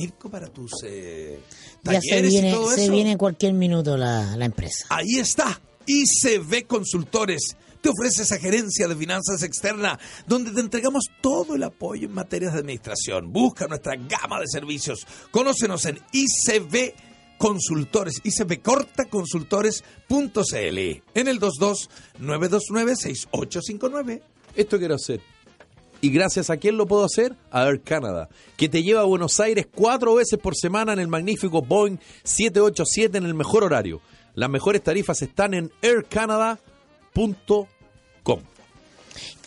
Mirko, para tus eh, Ya se talleres y viene, todo se eso. viene en cualquier minuto la, la empresa. Ahí está. ICB Consultores. Te ofrece esa gerencia de finanzas externa donde te entregamos todo el apoyo en materias de administración. Busca nuestra gama de servicios. Conócenos en ICB Consultores, icbcortaconsultores.cl en el 22-929-6859. Esto quiero hacer. ¿Y gracias a quién lo puedo hacer? A Air Canada, que te lleva a Buenos Aires cuatro veces por semana en el magnífico Boeing 787 en el mejor horario. Las mejores tarifas están en aircanada.com.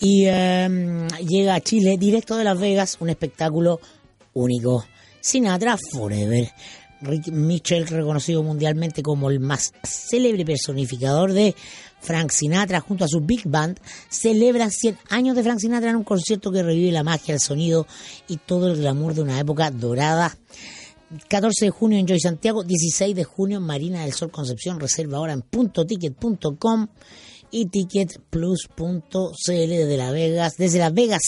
Y eh, llega a Chile, directo de Las Vegas, un espectáculo único. Sinatra Forever. Rick Mitchell, reconocido mundialmente como el más célebre personificador de Frank Sinatra junto a su Big Band, celebra 100 años de Frank Sinatra en un concierto que revive la magia, el sonido y todo el glamour de una época dorada. 14 de junio en Joy Santiago, 16 de junio en Marina del Sol Concepción, reserva ahora en puntoticket.com y ticketplus.cl desde Las Vegas, desde Las Vegas,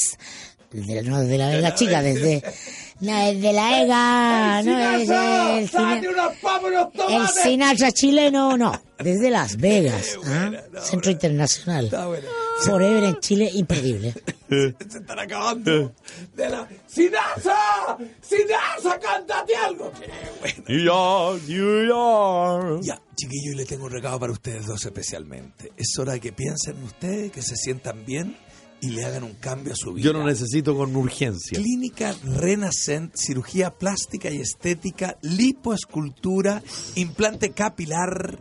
desde, no desde Las Vegas, chica, desde, no, La Vega, no es el, cine- el Sinatra chileno, no, desde Las Vegas, ¿ah? Centro Internacional. Está. Forever en Chile, imperdible. *laughs* Se están acabando de la... ¡Sinaza! ¡Sinaza, cántate algo! ¡Qué bueno! New York, New York. Ya, chiquillos, le tengo un regalo para ustedes dos especialmente. Es hora de que piensen en ustedes, que se sientan bien y le hagan un cambio a su vida. Yo lo necesito con urgencia. Clínica Renacent, cirugía plástica y estética, lipoescultura, implante capilar,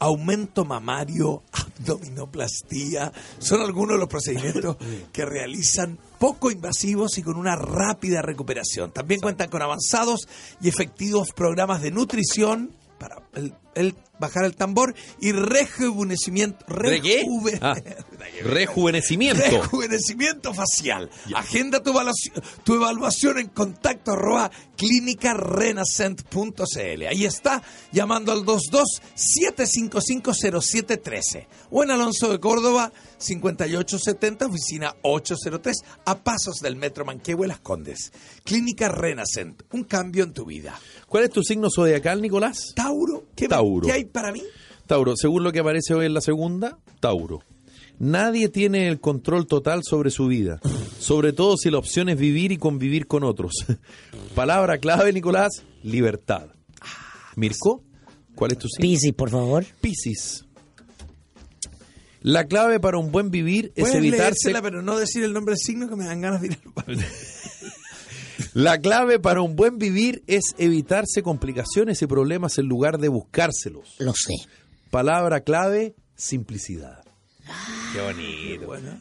aumento mamario, abdominoplastía. Son algunos de los procedimientos *laughs* que realizan poco invasivos y con una rápida recuperación. También cuentan con avanzados y efectivos programas de nutrición para el, el bajar el tambor y rejuvenecimiento. Rejuve- Ah, *laughs* rejuvenecimiento. Rejuvenecimiento facial. Agenda tu evaluación, tu evaluación en contacto arroba clínicarenacent.cl. Ahí está, llamando al 22-755-0713. O en Alonso de Córdoba, 5870, oficina 803, a pasos del Metro Manquehue Las Condes. Clínica Renacent, un cambio en tu vida. ¿Cuál es tu signo zodiacal, Nicolás? Tauro, ¿qué, Tauro. ¿qué hay para mí? Tauro, según lo que aparece hoy en la segunda, Tauro. Nadie tiene el control total sobre su vida, sobre todo si la opción es vivir y convivir con otros. *laughs* Palabra clave, Nicolás, libertad. Mirko, ¿cuál es tu signo? Piscis, por favor. Piscis. La clave para un buen vivir es evitarse. leérsela, pero no decir el nombre del signo que me dan ganas de ir al. *laughs* La clave para un buen vivir es evitarse complicaciones y problemas en lugar de buscárselos. Lo sé. Palabra clave, simplicidad. Qué bonito. Bueno.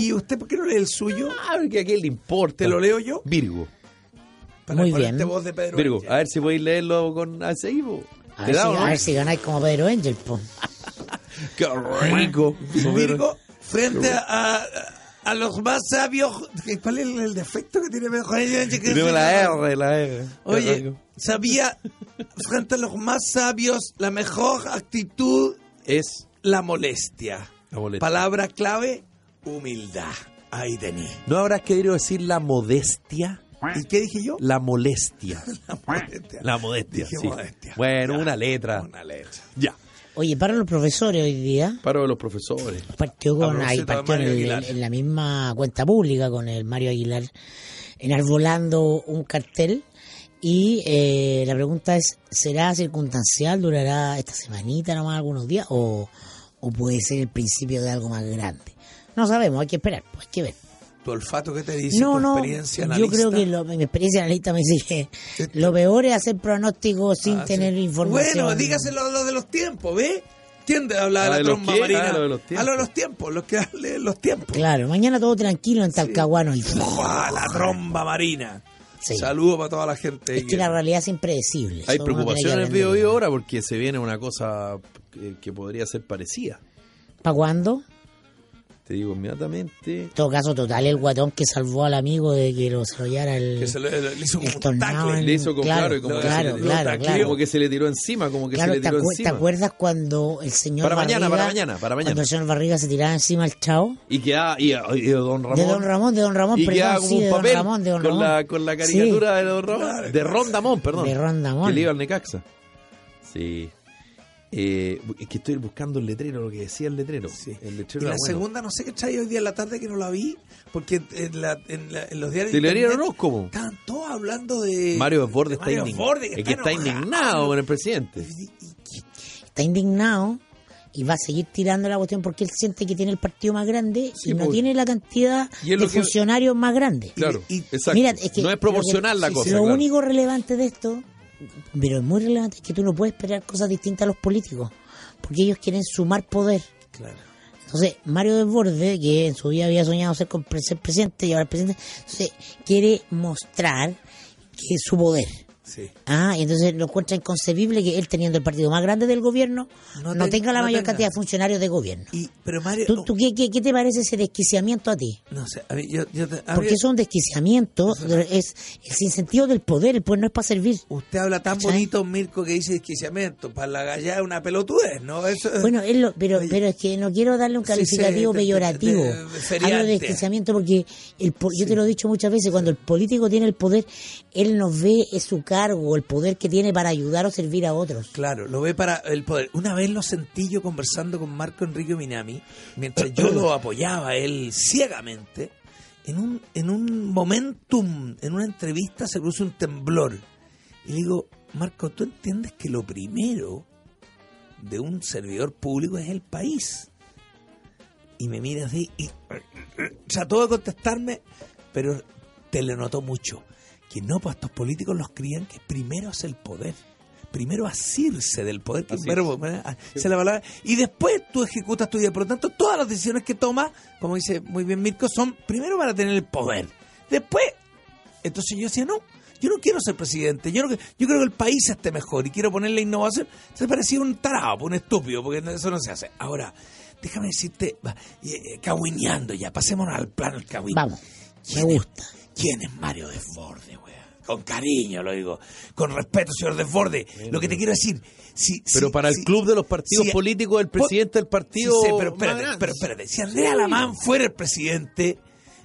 ¿Y usted por qué no lee el suyo? Ah, que a quién le importa. ¿Te lo leo yo? Virgo. Para Muy bien. voz de Pedro Virgo, a ver si podéis leerlo con po. A ¿Te ver, si, a ver si ganáis como Pedro Angel, po. *laughs* Qué rico. Virgo, frente a, a, los más sabios. ¿Cuál es el defecto que tiene Tenemos se- la R, la R. Oye, sabía, frente a los más sabios, la mejor actitud, Es la molestia. La molestia. Palabra clave, humildad. Ahí tení. ¿No habrás querido decir la modestia? ¿Y qué dije yo? La molestia. *laughs* La molestia. La modestia, Dije sí. modestia. Bueno, Ya. una letra. Una letra. Ya. Oye, para los profesores hoy día, Paro de los profesores. partió con ahí partió el- en la misma cuenta pública con el Mario Aguilar enarbolando un cartel y eh, la pregunta es ¿será circunstancial? ¿Durará esta semanita nomás algunos días? ¿O, o puede ser el principio de algo más grande? No sabemos, hay que esperar, pues hay que ver. ¿Tu olfato qué te dice? No, ¿Tu no, experiencia yo analista? creo que lo- mi experiencia analista me dice que lo peor es hacer pronósticos sin Ah, sí. tener información. Bueno, dígaselo lo de los tiempos, ¿ve? ¿Quién te habla de Ah, la ¿de los tromba qué? marina? Ah, lo de los tiempos. A lo de los tiempos, los que leen los tiempos. Claro, mañana todo tranquilo en Talcahuano. Y, ¡Uah, la tromba marina. Sí. Saludos para toda la gente. es que la realidad es impredecible. Hay preocupación en el aprenderlo. video ahora porque se viene una cosa que, que podría ser parecida. ¿Para cuándo? Te digo inmediatamente. En todo caso, total, el guatón que salvó al amigo de que lo llevara el, Que se le, le hizo como el un tornado. tacle. Le hizo con- claro, y como que se claro, le- claro, claro. Como que se le tiró encima, como que Claro, se le ¿te, tiró te encima. acuerdas cuando el señor Para mañana, para mañana, para mañana. Cuando el señor Barriga se tiraba encima al chavo? Y quedaba, y, y de Don Ramón. De Don Ramón, de Don Ramón, y quedaba perdón, como sí, un de Don papel Ramón, de Don con, Ramón. la, con la caricatura de Don Ramón. De Ron Damón, perdón. De Ron Damón. Que le iba al Necaxa. Sí. Eh, es que estoy buscando el letrero, lo que decía el letrero. Sí. El Y la bueno. segunda, no sé qué trae hoy día en la tarde que no la vi, porque en, la- en la- en los diarios. Estaban todos hablando de. Mario Desbordes de está, Mario es que está indignado con el presidente. Está indignado y va a seguir tirando la cuestión porque él siente que tiene el partido más grande Sí, y no pues. tiene la cantidad de que- funcionarios más grande. Claro, y- exacto. Mira, es que no es lo proporcional que- la sí, cosa. Lo claro. único relevante de esto, pero es muy relevante, que tú no puedes esperar cosas distintas a los políticos, porque ellos quieren sumar poder. Claro. Entonces, Mario Desbordes, que en su vida había soñado ser, con- ser presidente y ahora es presidente, entonces quiere mostrar que su poder. Sí. Ah, y entonces lo encuentra inconcebible que él, teniendo el partido más grande del gobierno, No no, te- tenga la no mayor tenga. cantidad de funcionarios de gobierno. Y, pero Mario, ¿Tú, tú qué, qué- qué te parece ese desquiciamiento a ti? no sé, a mí, yo, yo a Porque es un desquiciamiento, es el sinsentido del poder, el poder no es para servir. usted habla tan ¿Cachai? bonito, Mirko, que dice desquiciamiento. Para la gallada es una pelotudez, ¿no? Eso, Bueno, lo- pero, Oye. pero es que no quiero darle un Sí, sí, calificativo de- de- peyorativo. de- de Hablo de desquiciamiento porque el, yo te lo he dicho muchas veces, cuando el político tiene el poder, él no ve es su cargo, el poder que tiene para ayudar o servir a otros. Claro, lo ve para el poder. Una vez lo sentí yo conversando con Marco Enrique Minami, mientras yo lo *coughs* apoyaba él ciegamente, en un, en un momentum, en una entrevista se produce un temblor. Y le digo, Marco, ¿tú entiendes que lo primero de un servidor público es el país? Y me mira así y trató de contestarme, pero te le notó mucho. Que no, pues estos políticos los crían que primero es el poder. Primero asirse del poder, que Así es. verbo, ¿verdad? Ah, la palabra. Y después tú ejecutas tu vida. Por lo tanto, todas las decisiones que tomas, como dice muy bien Mirko, son primero para tener el poder. Después, entonces yo decía, no, yo no quiero ser presidente, yo, no, yo creo que el país esté mejor y quiero ponerle innovación. Se parecía un tarado, un estúpido, porque eso no se hace. Ahora, déjame decirte, va, eh, eh, cagüineando ya, pasémonos al plano del cagüín. Vamos, me ¿Quién es- gusta. ¿Quién es Mario Desborde, weón? Con cariño lo digo, con respeto, señor Desborde. Lo que te quiero decir, si, Pero si- para el si- club de los partidos políticos, el presidente del partido. Sí, pero espérate, pero espérate. Si Andrea Alamán fuera el presidente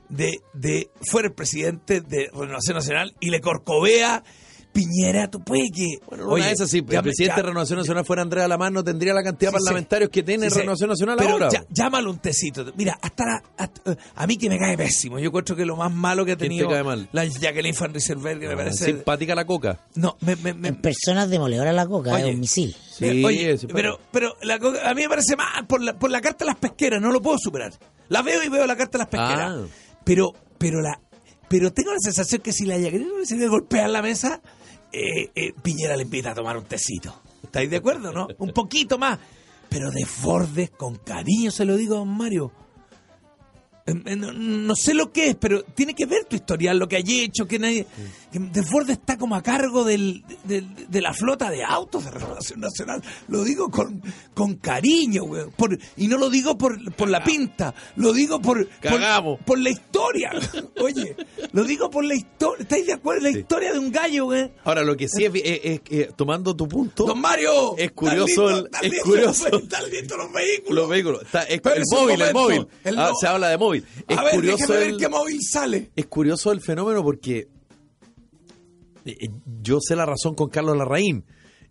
de, de fuera el presidente de Renovación Nacional y le corcovea Piñera, tú puedes que. Bueno, una de esas sí, el presidente ya- de Renovación Nacional fuera Andrea Lamán, no tendría la cantidad de Sí, sí. parlamentarios que tiene Sí. Renovación Nacional Pero ahora. ya- llámalo un tecito. Mira, hasta, la- hasta- a mí que me cae pésimo. Yo encuentro que lo más malo que ha ¿Quién te tenido cae mal? la Jacqueline Van Rieselberg, que me Ah, parece. Simpática la coca. No, me, me, me- En personas demoledoras la coca, Oye. es un misil. Sí, Oye, sí, pero, pero la co- a mí me parece mal por la, por la carta de las pesqueras, no lo puedo superar. La veo y veo la carta de las pesqueras. Ah. Pero, pero la, pero tengo la sensación que si la Jacqueline se le golpea en la mesa, eh, eh, Piñera le invita a tomar un tecito. ¿Estáis de acuerdo, no? Un poquito más. Pero de Fordes, con cariño se lo digo a Mario. Eh, eh, No, no sé lo que es, pero tiene que ver tu historial, lo que hay hecho, que nadie... Que Desbordes está como a cargo del- de, la flota de autos de Renovación Nacional. Lo digo con, con cariño, güey. Por, y no lo digo por, por la pinta, lo digo por, por, por la historia. *laughs* Oye, lo digo por la historia. ¿Estáis de acuerdo? La Sí. historia de un gallo, güey. Ahora, lo que sí es, es- tomando tu punto, Don Mario. Es curioso el- ¿están es listos curioso. *laughs* ¿Están listos los vehículos? los vehículos, está- es- Pero el móvil, el móvil. Ah, no- se habla de móvil. Es a ver, curioso déjeme ver el- qué móvil sale. es curioso el fenómeno porque eh, eh, yo sé la razón con Carlos Larraín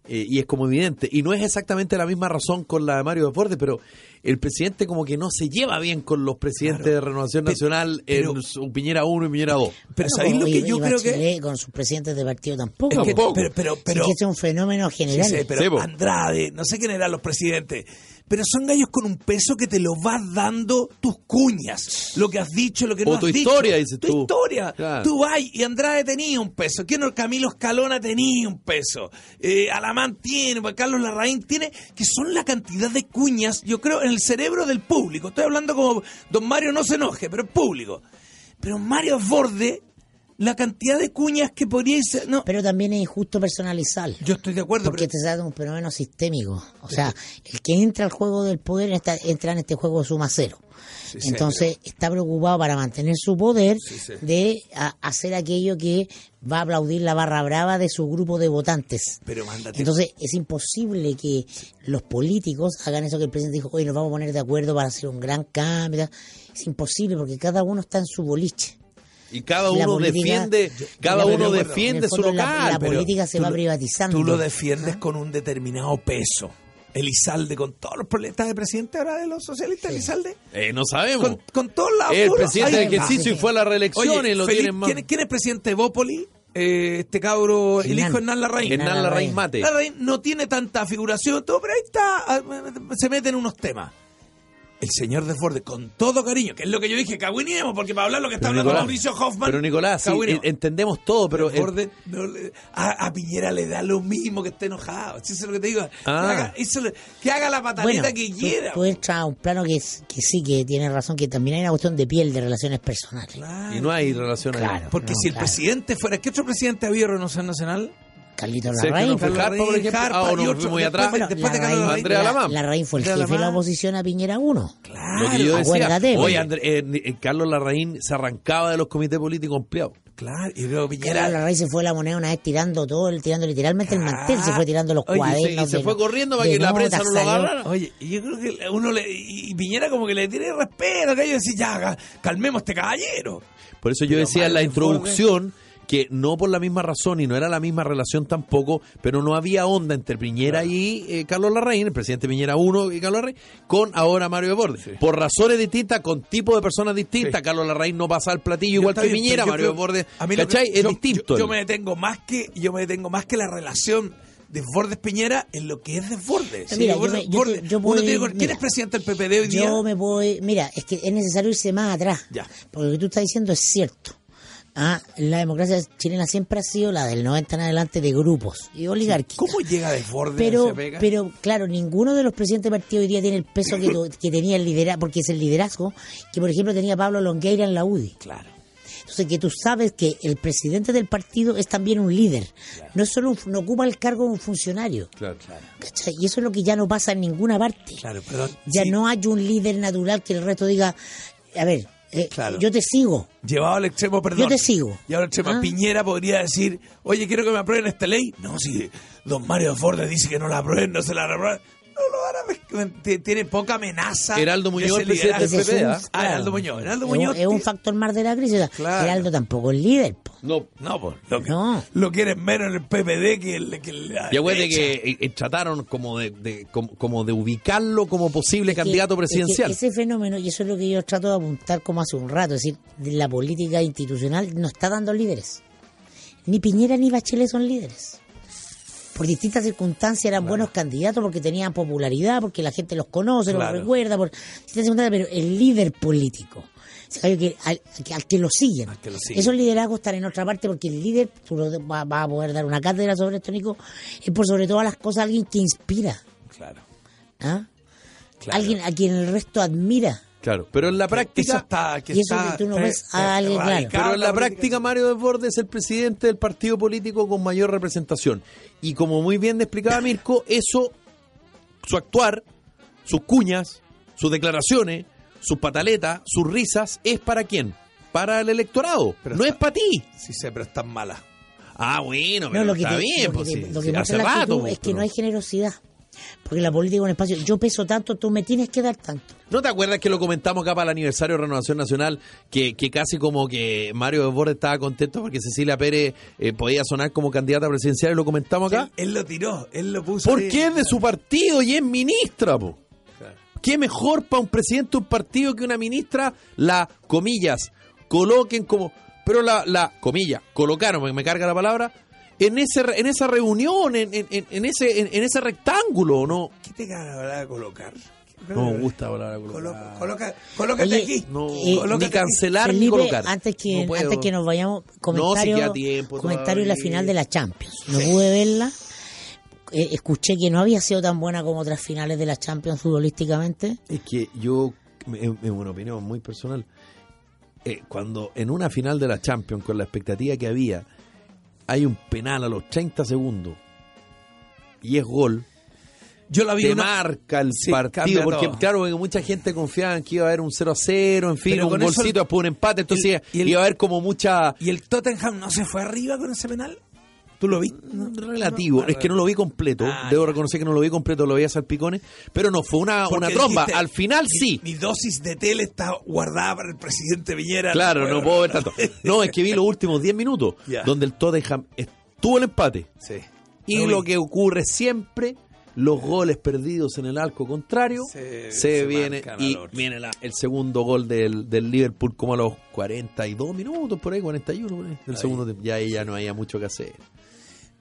eh, y es como evidente y no es exactamente la misma razón con la de Mario Deportes pero el presidente como que no se lleva bien con los presidentes Claro. de Renovación Nacional pero- en su Piñera 1 y Piñera 2 Pero ¿sabéis lo que yo creo que... Con sus presidentes de partido tampoco. Es que- Tampoco. pero, pero, Sí, pero, este es un fenómeno sí, general. sí, pero Sí. Andrade, no sé quién eran los presidentes, pero son gallos con un peso que te lo vas dando tus cuñas, lo que has dicho, lo que no O has tu dicho. historia, dices tu tú. historia. Claro. Tú vas y Andrade tenía un peso, ¿quién no? Camilo Escalona tenía un peso, eh, Alamán tiene, Carlos Larraín tiene, que son la cantidad de cuñas, yo creo, en el cerebro del público. Estoy hablando como, don Mario no se enoje, pero público. Pero Mario Borde, la cantidad de cuñas que podría ser, no, Pero también es injusto personalizar. yo estoy de acuerdo, Porque pero- te trata de un fenómeno sistémico. O sea, el que entra al juego del poder está- entra en este juego suma cero. Sí, Entonces está preocupado para mantener su poder Sí, de hacer aquello que va a aplaudir la barra brava de su grupo de votantes. Pero mándate. Entonces es imposible que los políticos hagan eso que el presidente dijo, hoy nos vamos a poner de acuerdo para hacer un gran cambio. Es imposible porque cada uno está en su boliche. y cada uno política- defiende cada uno defiende su la- local la política se va lo- privatizando. Tú lo defiendes con un determinado peso. Elizalde, con todos los problemas. ¿Está de presidente ahora de los socialistas, Elizalde? eh, no sabemos Con, con todos los el presidente ahí de va. ejercicio y fue a la reelección Oye, y lo Felipe, tienen más ¿quién, es- quién es presidente de Bópoli? Eh, este cabro, el Hernán. hijo de Hernán Larraín. Hernán Larraín Larraín. Mate Larraín no tiene tanta figuración, todo, pero ahí está, ah, se meten unos temas. El señor Desbordes, con todo cariño, que es lo que yo dije, cagüinemos, porque para hablar lo que está Pero hablando Nicolás, Mauricio Hoffman. pero Nicolás sí, entendemos todo pero el- no a, a Piñera le da lo mismo que esté enojado. Eso es lo que te digo. Ah. Que, haga, eso que haga la pataleta Bueno, que tú- quiera. Tú, entras a un plano que, es- que sí, que tiene razón, que también hay una cuestión de piel, de relaciones personales. Claro. y no hay relación ahí. Claro. Porque No, si el claro. presidente fuera. ¿Qué otro presidente ha habido en Renovación Nacional? Carlitos Sí, Larraín. Carlos. Jarpa Ah, muy atrás. Bueno, después de Larraín- Carlos. Andrea Lamán. Larraín fue el Andrea jefe de la oposición a Piñera 1. Claro. Lo que yo decía. André- eh, eh, Carlos Larraín se arrancaba de los comités políticos empleados. Claro, y luego Carlos Piñera. Larraín se fue a la moneda una vez tirando todo, el- tirando literalmente el mantel, se fue tirando los Oye, sí, cuadernos. y se fue corriendo para que la prensa no lo agarrara. Oye, y yo creo que uno le. Y Piñera como que le tiene respeto, que yo decía, ya, ca- calmemos este caballero. Por eso yo Pero decía en la introducción que no por la misma razón y no era la misma relación tampoco, pero no había onda entre Piñera y eh, Carlos Larraín, el presidente Piñera 1 y Carlos Larraín, con ahora Mario Desbordes. Por razones distintas, con tipos de personas distintas, Sí. Carlos Larraín no pasa el platillo Yo igual que bien, Piñera, Mario a mí lo que- ¿cachai? es yo- distinto. Yo, yo me detengo más que yo me detengo más que la relación Desbordes Piñera en lo que es Desbordes. Mira, yo me- yo yo uno ¿Quién mira, es presidente del PPD hoy día? Yo me voy. Mira, es que es necesario irse más atrás. Ya. Porque lo que tú estás diciendo es cierto. Ah, la democracia chilena siempre ha sido la del 90 en adelante de grupos y oligarquías. ¿Cómo llega Desbordes a Pero, pero claro, ninguno de los presidentes de partido hoy día tiene el peso que, tenía el liderazgo, porque es el liderazgo que, por ejemplo, tenía Pablo Longueira en la UDI. Claro. Entonces, que tú sabes que el presidente del partido es también un líder. No es solo un, no ocupa el cargo de un funcionario. Claro. ¿cachai? Y eso es lo que ya no pasa en ninguna parte. Claro, pero Ya sí, no hay un líder natural que el resto diga, a ver, eh, Claro. yo te sigo. Llevado al extremo, perdón. Yo te sigo. Llevado al extremo. Ah. Piñera podría decir, oye, quiero que me aprueben esta ley. No, si don Mario Desbordes dice que no la aprueben, no se la aprueben. No lo van a mezclar. T- Tiene poca amenaza. Heraldo de Muñoz, el presidente del PP, un- ¿ah? Ah, Heraldo Muñoz. Heraldo Es un- Muñoz. es un ti- factor más de la crisis. O sea, Claro. Heraldo tampoco es líder. po. No, No, pues, lo, que, No. lo quieren menos en el PPD que el que la Y acuérdate derecha. que eh, eh, trataron como de, de- como, como de ubicarlo como posible candidato que- es que presidencial. ese fenómeno, y eso es lo que yo trato de apuntar como hace un rato, es decir, de la política institucional no está dando líderes. Ni Piñera ni Bachelet son líderes. Por distintas circunstancias eran buenos candidatos porque tenían popularidad, porque la gente los conoce, Claro. los recuerda, por distintas circunstancias, pero el líder político, que, al, que- al que lo siguen. Al que lo siguen. Esos liderazgos están en otra parte porque el líder, tú lo vas vas a poder dar una cátedra sobre esto, Nico, es por sobre todas las cosas alguien que inspira. Claro, ¿ah? claro. Alguien a quien el resto admira. Claro, pero en la Eso práctica... está, que Y eso está que tú no fe- ves a alguien, claro. radicado Pero en la práctica, Mario Desbordes es el presidente del partido político con mayor representación. Y como muy bien explicaba Mirko, eso, su actuar, sus cuñas, sus declaraciones, sus pataletas, sus risas, ¿es para quién? Para el electorado. Pero no está- es para ti. Sí sé, pero están malas. Ah, bueno, No, pero lo que está te- bien. lo que pues, te- sí, lo que sí, muestra hace la rato. actitud pues, es que pero- no hay generosidad. Porque la política es un espacio. Yo peso tanto, tú me tienes que dar tanto. ¿No te acuerdas que lo comentamos acá para el aniversario de Renovación Nacional? Que, que casi como que Mario Desbordes estaba contento porque Cecilia Pérez eh, podía sonar como candidata presidencial y lo comentamos acá. Él, él lo tiró, él lo puso. ¿Por ahí. qué es de su partido y es ministra, po? Claro. ¿Qué mejor para un presidente de un partido que una ministra? La, comillas, coloquen como... Pero la, la comillas, colocaron, me, me carga la palabra, en ese re- en esa reunión, en, en, en- en ese en, en ese rectángulo, ¿no? ¿Qué te la palabra colocar? No me gusta la palabra Colo- colocar. coloca, colócate Oye, aquí. No, Eh, colócate ni cancelar ni colocar. antes que No antes que nos vayamos, No, comentario, si tiempo comentario de la final de la Champions. No pude verla. Eh, escuché que no había sido tan buena como otras finales de la Champions futbolísticamente. Es que yo, es una opinión muy personal, eh, cuando en una final de la Champions, con la expectativa que había, hay un penal a los 30 segundos y es gol, Yo la vi te una- marca el Sí, partido, porque todo. claro, porque mucha gente confiaba en que iba a haber un 0 a 0, en fin, Pero un golcito, el- después un empate, entonces el- iba a haber como mucha... ¿Y el Tottenham no se fue arriba con ese penal? ¿Tú lo viste? No. Relativo, No, es que no lo vi completo, Ah, debo reconocer que no lo vi completo, lo vi a salpicones, pero no, fue una, una tromba, dijiste, al final mi- sí. Mi dosis de tele está guardada para el presidente Viñera. Claro, no puedo ver tanto. No, es que vi los últimos 10 minutos, donde el Tottenham estuvo el empate. Sí. Y Lo que ocurre siempre, los goles perdidos en el arco contrario, Se- viene y viene la- el segundo gol del, del Liverpool como a los 42 minutos, por ahí, 41, por ahí, del Ahí. segundo tiempo. Ya ahí ya no había mucho que hacer.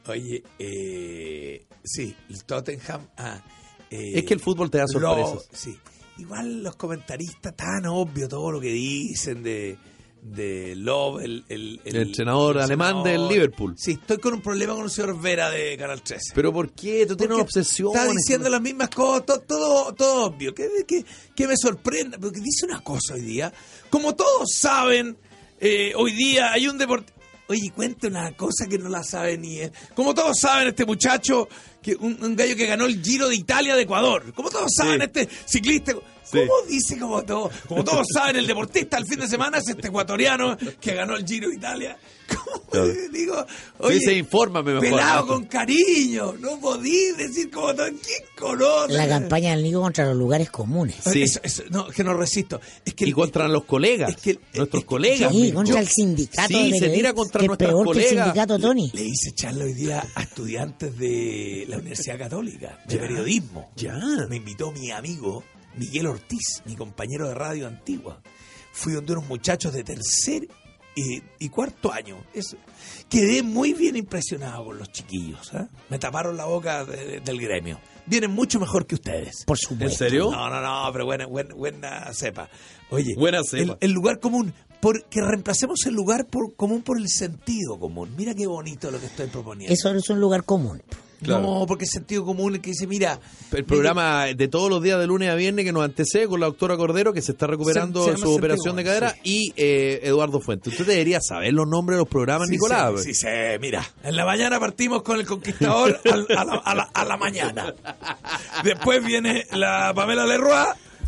Oye, eh, sí, el Tottenham. Ah, eh, Es que el fútbol te da lo- sorpresas. sí. Igual los comentaristas, tan obvio todo lo que dicen de, de Love, el, el, El entrenador alemán del Liverpool. Sí, estoy con un problema con el señor Vera de Canal 13. Pero ¿por qué? Tú tienes una obsesión. Está diciendo las mismas cosas, todo, todo, todo obvio. Que, que, que me sorprenda, porque dice una cosa hoy día. Como todos saben, eh, hoy día hay un deporte. Oye, cuenta una cosa que no la sabe ni él. Como todos saben, este muchacho, que un, un gallo que ganó el Giro de Italia de Ecuador. Como todos saben, Sí. este ciclista. ¿Cómo dice como todos? Como todos *laughs* saben, el deportista el fin de semana es este ecuatoriano que ganó el Giro de Italia. ¿Cómo Claro. digo? Sí, se infórmame mejor. Pelado con cariño. No podí decir como todo. ¿Quién conoce? La campaña del Nico contra los lugares comunes. Sí. Eso- eso- no, que no resisto. Es que Y contra los colegas, es que- nuestros es que- colegas. Sí, yo- contra el sindicato. Sí, de se tira contra nuestras peor que el colegas. sindicato, Tony. Le hice charla hoy día a estudiantes de la Universidad Católica, de Ya. periodismo. Ya. Me invitó mi amigo Miguel Ortiz, mi compañero de radio antigua. Fui donde unos muchachos de tercer y, y cuarto año. Eso. Quedé muy bien impresionado con los chiquillos. ¿ah? Me taparon la boca de- de- del gremio. Vienen mucho mejor que ustedes. Por supuesto. ¿En serio? No, no, no, pero buena, buena, buena cepa. Oye, Buena cepa. El, el lugar común, por, que reemplacemos el lugar por, común por el sentido común. Mira qué bonito lo que estoy proponiendo. Eso es un lugar común. Claro. No, porque el sentido común es que dice, mira, El programa de todos los días de lunes a viernes que nos antecede con la doctora Cordero que se está recuperando Se- su operación de cadera y eh, Eduardo Fuentes. Usted debería saber los nombres de los programas, Sí Nicolás. Sí, sé, mira. En la mañana partimos con el Conquistador *laughs* al- a, la, a la- a la mañana. Después viene la Pamela Leroy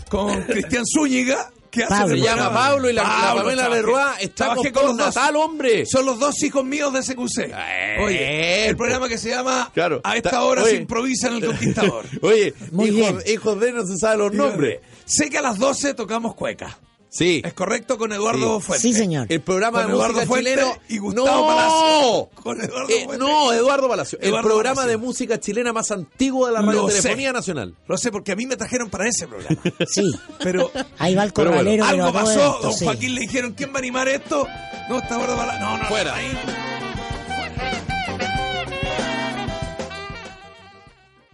con Cristian Zúñiga. Que hace Se llama programa. Pablo y la, la Pablo, Pamela trabajé- Leroy está con con los dos. Natal, hombre. Son los dos hijos míos de SQC. Eh, Oye, el programa que se llama Claro. A esta Ta- hora oye. se improvisa en el Conquistador. *laughs* Oye, Muy hijos, bien. hijos de no se saben los nombres. Sé que a las 12 tocamos cueca. Sí. ¿Es correcto? Con Eduardo Sí. Fuentes. Sí, señor. El programa Con de música Eduardo Fuentes chileno y Gustavo no. Palacio. Con Eduardo Eh, no, Eduardo Palacio. Eduardo el programa Palacio. de música chilena más antiguo de la radiotelefonía sé. nacional. Lo sé porque a mí me trajeron para ese programa. *laughs* Sí. Pero Ahí va el bueno, corralero. pero algo pasó. esto, Don sí. Joaquín le dijeron, ¿quién va a animar esto? No, está Eduardo Palacio. No, no, Fuera. ahí.